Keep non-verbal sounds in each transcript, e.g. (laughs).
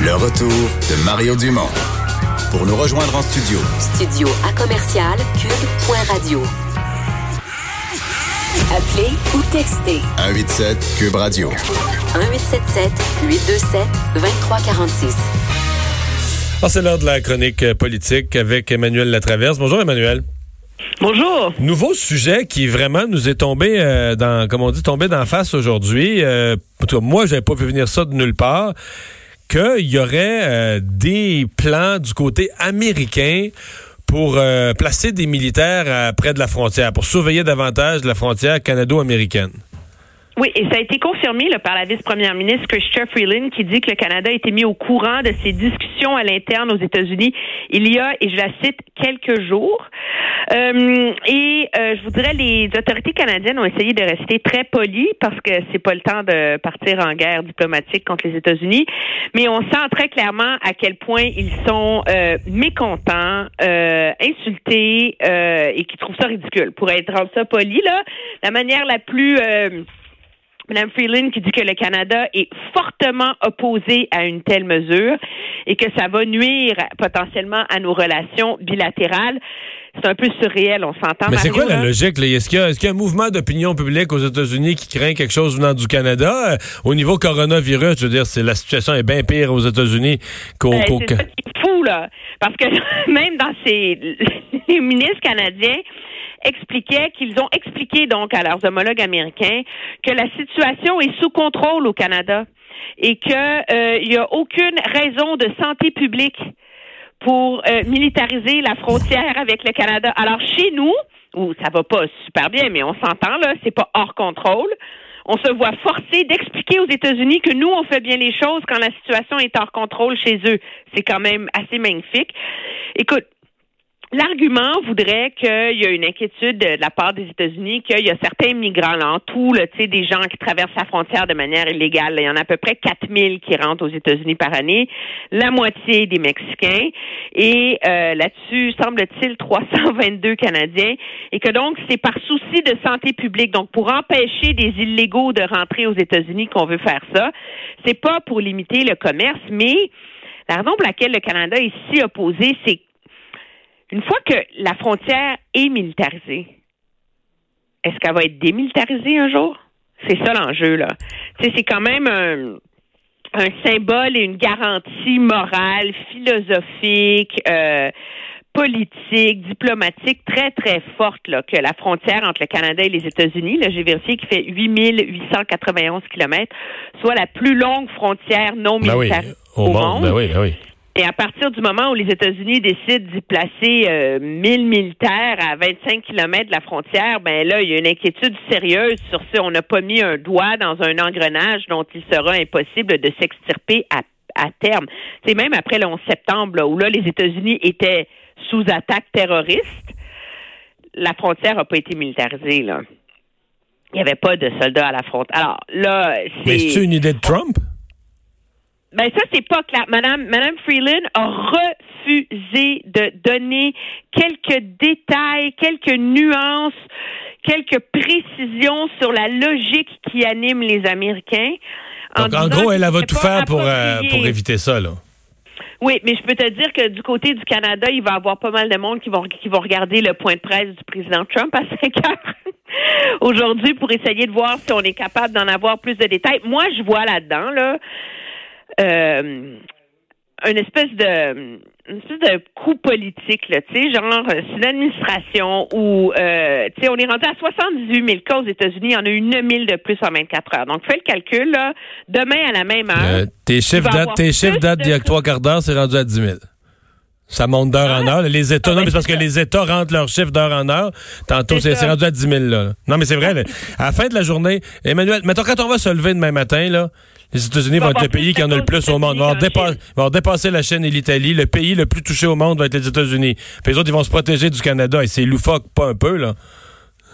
Le retour de Mario Dumont. Pour nous rejoindre en studio. Studio à commercial cube.radio. Appelez ou textez 187 Cube Radio. 1877 827 2346. Ah, c'est l'heure de la chronique euh, politique avec Emmanuel Latraverse. Bonjour Emmanuel. Bonjour. Nouveau sujet qui vraiment nous est tombé euh, dans, comme on dit, tombé d'en face aujourd'hui. Euh, moi, j'avais pas vu venir ça de nulle part. Qu'il y aurait euh, des plans du côté américain pour euh, placer des militaires euh, près de la frontière, pour surveiller davantage la frontière canado-américaine. Oui, et ça a été confirmé là, par la vice-première ministre Chrystia Freeland qui dit que le Canada a été mis au courant de ces discussions à l'interne aux États-Unis il y a, et je la cite, quelques jours. Euh, et euh, je voudrais les autorités canadiennes ont essayé de rester très polies parce que c'est pas le temps de partir en guerre diplomatique contre les États-Unis, mais on sent très clairement à quel point ils sont euh, mécontents, euh, insultés euh, et qui trouvent ça ridicule. Pour être rendre ça poli, là, la manière la plus euh, Mme Freeland qui dit que le Canada est fortement opposé à une telle mesure et que ça va nuire potentiellement à nos relations bilatérales. C'est un peu surréel, on s'entend. Mais c'est quoi la logique? Là? Est-ce qu'il y, a- est-ce qu'il y a un mouvement d'opinion publique aux États-Unis qui craint quelque chose venant du Canada? Euh, au niveau coronavirus, je veux dire, c'est la situation est bien pire aux États-Unis qu'au... Ben, qu'au- c'est fou, là. Parce que (laughs) même dans ces (laughs) les ministres canadiens expliquaient qu'ils ont expliqué donc à leurs homologues américains que la situation est sous contrôle au Canada et que euh, il y a aucune raison de santé publique pour euh, militariser la frontière avec le Canada. Alors chez nous, où ça va pas super bien, mais on s'entend là, c'est pas hors contrôle. On se voit forcé d'expliquer aux États-Unis que nous, on fait bien les choses quand la situation est hors contrôle chez eux. C'est quand même assez magnifique. Écoute, L'argument voudrait qu'il y a une inquiétude de la part des États-Unis, qu'il y a certains migrants là, en tout, là, des gens qui traversent la frontière de manière illégale. Il y en a à peu près 4000 qui rentrent aux États-Unis par année, la moitié des Mexicains, et euh, là-dessus, semble-t-il, 322 Canadiens, et que donc, c'est par souci de santé publique, donc pour empêcher des illégaux de rentrer aux États-Unis qu'on veut faire ça. C'est pas pour limiter le commerce, mais la raison pour laquelle le Canada est si opposé, c'est une fois que la frontière est militarisée, est-ce qu'elle va être démilitarisée un jour? C'est ça l'enjeu, là. Tu sais, c'est quand même un, un symbole et une garantie morale, philosophique, euh, politique, diplomatique très, très forte, là, que la frontière entre le Canada et les États-Unis, là, j'ai vérifié, qui fait 8891 kilomètres, soit la plus longue frontière non Ben oui, militaire au monde. Ben oui, ben oui. Et à partir du moment où les États-Unis décident d'y placer euh, 1000 militaires à 25 kilomètres de la frontière, ben là, il y a une inquiétude sérieuse sur si on n'a pas mis un doigt dans un engrenage dont il sera impossible de s'extirper à, à terme. C'est même après le 11 septembre, là, où là, les États-Unis étaient sous attaque terroriste, la frontière n'a pas été militarisée, là. Il n'y avait pas de soldats à la frontière. Alors là, c'est... Mais c'est une idée de Trump? Ben ça c'est pas clair. Madame Madame Freeland a refusé de donner quelques détails, quelques nuances, quelques précisions sur la logique qui anime les Américains. Donc, en gros, elle, elle va tout faire pour, euh, pour éviter ça, là. Oui, mais je peux te dire que du côté du Canada, il va y avoir pas mal de monde qui vont qui vont regarder le point de presse du président Trump à 5 heures (laughs) aujourd'hui pour essayer de voir si on est capable d'en avoir plus de détails. Moi, je vois là-dedans là euh, une espèce de une espèce de coup politique là, tu sais, genre euh, c'est l'administration où euh, tu sais on est rendu à 78 000 cas aux États-Unis, il y en a eu 9 000 de plus en 24 heures. Donc fais le calcul là, demain à la même heure. Euh, tes chiffres datent, tes chiffres datent d'il y a trois quarts d'heure, c'est rendu à 10 000. Ça monte d'heure en heure. Les États, Ah, non, ben, mais c'est parce que les États rentrent leurs chiffres d'heure en heure. Tantôt, c'est rendu à 10 000, là. Non, mais c'est vrai. là. À la fin de la journée, Emmanuel, mettons, quand on va se lever demain matin, là, les États-Unis vont être le pays qui en a le plus au monde. Ils vont, dépasser la Chine et l'Italie. Le pays le plus touché au monde va être les États-Unis. Puis les autres, ils vont se protéger du Canada. Et c'est loufoque, pas un peu, là.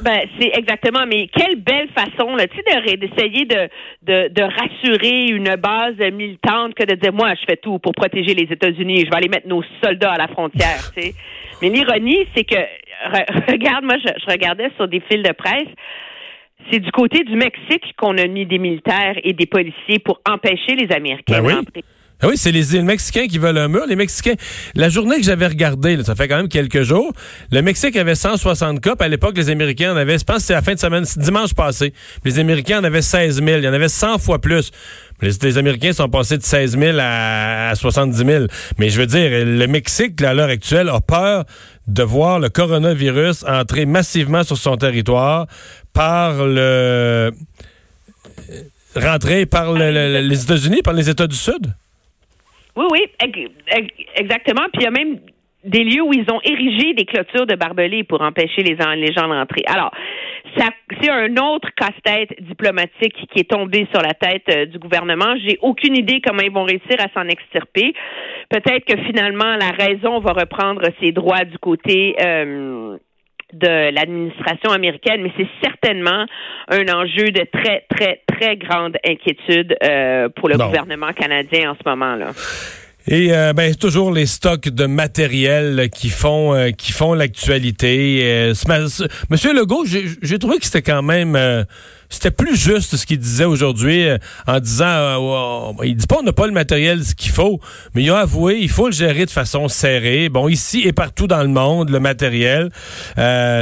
Ben, c'est exactement, mais quelle belle façon, là, tu sais, d'essayer de, de, de rassurer une base militante que de dire, moi, je fais tout pour protéger les États-Unis, je vais aller mettre nos soldats à la frontière, tu sais. (laughs) Mais l'ironie, c'est que, re- (laughs) regarde, moi, je, je regardais sur des fils de presse, c'est du côté du Mexique qu'on a mis des militaires et des policiers pour empêcher les Américains Ben oui. d'entrer. Ah oui, c'est les, les Mexicains qui veulent un mur. Les Mexicains, la journée que j'avais regardée, là, ça fait quand même quelques jours, le Mexique avait 160 cas. puis À l'époque, les Américains en avaient, je pense que c'est la fin de semaine, dimanche passé. Les Américains en avaient 16 000. Il y en avait 100 fois plus. Les, les Américains sont passés de 16 000 à, à 70 000. Mais je veux dire, le Mexique, là, à l'heure actuelle, a peur de voir le coronavirus entrer massivement sur son territoire par le rentrer par le- le- les États-Unis, par les États du Sud? Oui, oui, ex- ex- exactement. Puis il y a même des lieux où ils ont érigé des clôtures de barbelés pour empêcher les, en- les gens d'entrer. Alors, c'est un autre casse-tête diplomatique qui est tombé sur la tête euh, du gouvernement. J'ai aucune idée comment ils vont réussir à s'en extirper. Peut-être que finalement la raison va reprendre ses droits du côté. euh, de l'administration américaine, mais c'est certainement un enjeu de très, très, très grande inquiétude euh, pour le gouvernement canadien en ce moment-là. Et euh, ben toujours les stocks de matériel qui font euh, qui font l'actualité. Euh, Monsieur Legault, j'ai trouvé que c'était quand même euh, c'était plus juste ce qu'il disait aujourd'hui euh, en disant euh, ouais, il dit pas on n'a pas le matériel ce qu'il faut, mais il a avoué il faut le gérer de façon serrée. Bon ici et partout dans le monde le matériel.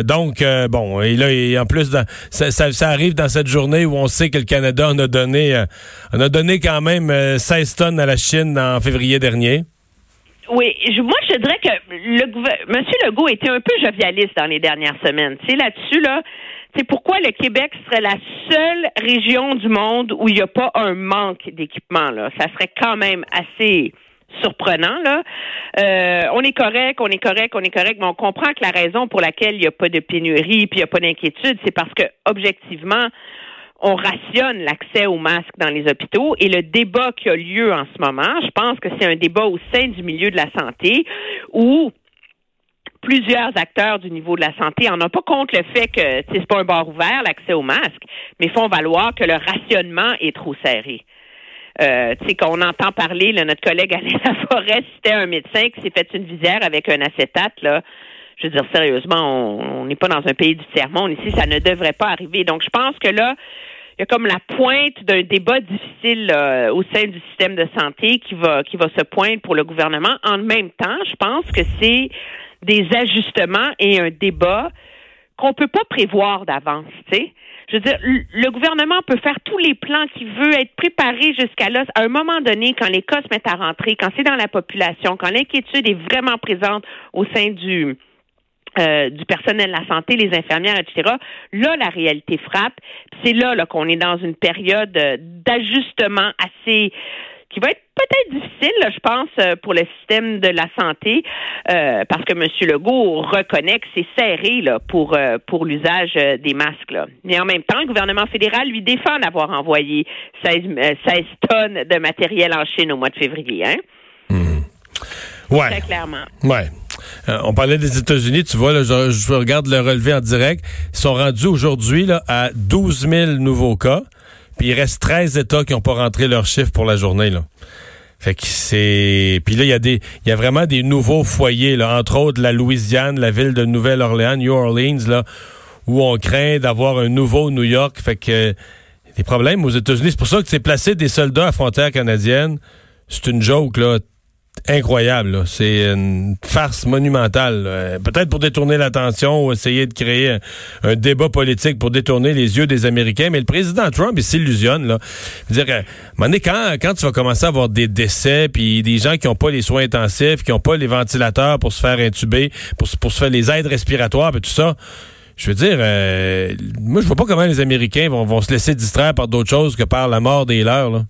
Donc bon et là en plus dans- ça, ça, arrive dans cette journée où on sait que le Canada en a donné en a donné quand même euh, 16 tonnes à la Chine en février dernier. Oui, je- moi je dirais que le M. Legault était un peu jovialiste dans les dernières semaines. Tu sais, là-dessus, là, c'est pourquoi le Québec serait la seule région du monde où il n'y a pas un manque d'équipement. Là? Ça serait quand même assez surprenant. Là. Euh, on est correct, on est correct, on est correct, mais on comprend que la raison pour laquelle il n'y a pas de pénurie puis il n'y a pas d'inquiétude, c'est parce que objectivement, on rationne l'accès aux masques dans les hôpitaux et le débat qui a lieu en ce moment, je pense que c'est un débat au sein du milieu de la santé où plusieurs acteurs du niveau de la santé en ont pas contre le fait que c'est pas un bar ouvert l'accès aux masques, mais font valoir que le rationnement est trop serré. Euh, tu sais, qu'on entend parler, là, notre collègue Alain Laforêt, c'était un médecin qui s'est fait une visière avec un acétate, là. Je veux dire, sérieusement, on n'est pas dans un pays du tiers-monde. Ici, ça ne devrait pas arriver. Donc, je pense que là, il y a comme la pointe d'un débat difficile là, au sein du système de santé qui va qui va se poindre pour le gouvernement. En même temps, je pense que c'est des ajustements et un débat qu'on peut pas prévoir d'avance, tu sais. Je veux dire, le le gouvernement peut faire tous les plans qu'il veut, être préparé jusqu'à là. À un moment donné, quand les cas se mettent à rentrer, quand c'est dans la population, quand l'inquiétude est vraiment présente au sein du euh, du personnel de la santé, les infirmières, etc. Là, la réalité frappe. C'est là, là qu'on est dans une période euh, d'ajustement assez qui va être peut-être difficile, là, je pense, euh, pour le système de la santé, euh, parce que M. Legault reconnaît que c'est serré là, pour, euh, pour l'usage des masques. Là. Mais en même temps, le gouvernement fédéral lui défend d'avoir envoyé 16, euh, 16 tonnes de matériel en Chine au mois de février. Hein? Ouais. Très clairement. Ouais. Euh, on parlait des États-Unis, tu vois, là, je, regarde le relevé en direct. Ils sont rendus aujourd'hui à 12 000 nouveaux cas. Puis il reste 13 États qui n'ont pas rentré leurs chiffres pour la journée. Là. Fait que c'est. Puis là, il y a des. Il y a vraiment des nouveaux foyers, là, entre autres la Louisiane, la ville de Nouvelle-Orléans, New Orleans, là, où on craint d'avoir un nouveau New York. Fait que euh, des problèmes aux États-Unis. C'est pour ça que c'est placé des soldats à frontière canadienne. C'est une joke, là, incroyable. C'est une farce monumentale. Peut-être pour détourner l'attention ou essayer de créer un, débat politique pour détourner les yeux des Américains. Mais le président Trump, il s'illusionne. Là. Je veux dire, euh, quand, tu vas commencer à avoir des décès, puis des gens qui n'ont pas les soins intensifs, qui n'ont pas les ventilateurs pour se faire intuber, pour, se- faire les aides respiratoires, et tout ça, je veux dire, euh, moi, je vois pas comment les Américains vont, se laisser distraire par d'autres choses que par la mort des leurs.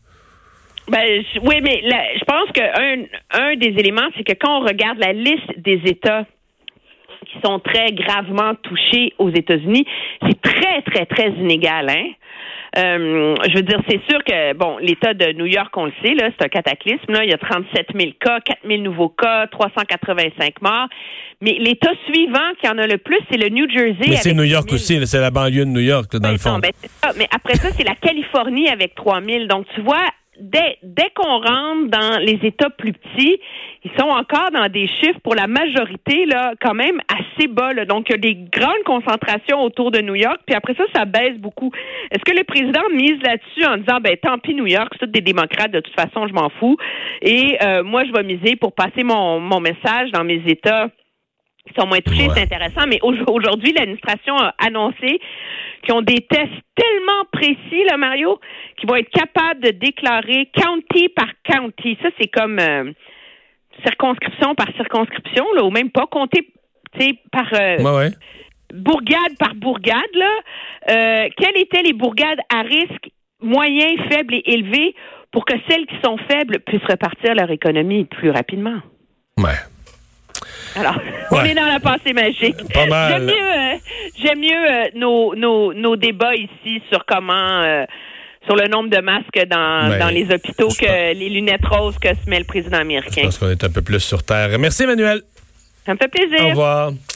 Ben, oui, mais je pense qu'un un des éléments, c'est que quand on regarde la liste des États qui sont très gravement touchés aux États-Unis, c'est très, très, très inégal, hein? Euh, je veux dire, c'est sûr que, bon, l'État de New York, on le sait, là, c'est un cataclysme. Là. Il y a 37 000 cas, 4 000 nouveaux cas, 385 morts. Mais l'État suivant qui en a le plus, c'est le New Jersey. Mais c'est New York 1000. aussi, c'est la banlieue de New York, là, dans Ben le fond. non, ben, ça. Mais après ça, c'est la Californie avec 3 000. Donc, tu vois, dès, dès qu'on rentre dans les États plus petits, ils sont encore dans des chiffres pour la majorité là, quand même assez bas. Donc, il y a des grandes concentrations autour de New York, puis après ça, ça baisse beaucoup. Est-ce que le président mise là-dessus en disant, ben tant pis New York, c'est des démocrates, de toute façon, je m'en fous, et euh, moi, je vais miser pour passer mon, mon message dans mes États sont moins touchés, Ouais. c'est intéressant. Mais au- aujourd'hui, l'administration a annoncé qu'ils ont des tests tellement précis, là, Mario, qu'ils vont être capables de déclarer county par county. Ça, c'est comme euh, circonscription par circonscription, là, ou même pas compter tu sais, par euh, Ouais, ouais. bourgade par bourgade. Là. Euh, quelles étaient les bourgades à risque moyen, faible et élevé pour que celles qui sont faibles puissent repartir leur économie plus rapidement? Ouais. Alors, (laughs) Ouais. on est dans la pensée magique. Pas mal. J'aime mieux, euh, j'aime mieux euh, nos, nos, nos débats ici sur comment, euh, sur le nombre de masques dans, Ben, dans les hôpitaux je que les lunettes roses que se met le président Je américain. pense qu'on est un peu plus sur terre. Merci, Emmanuel. Ça me fait plaisir. Au revoir.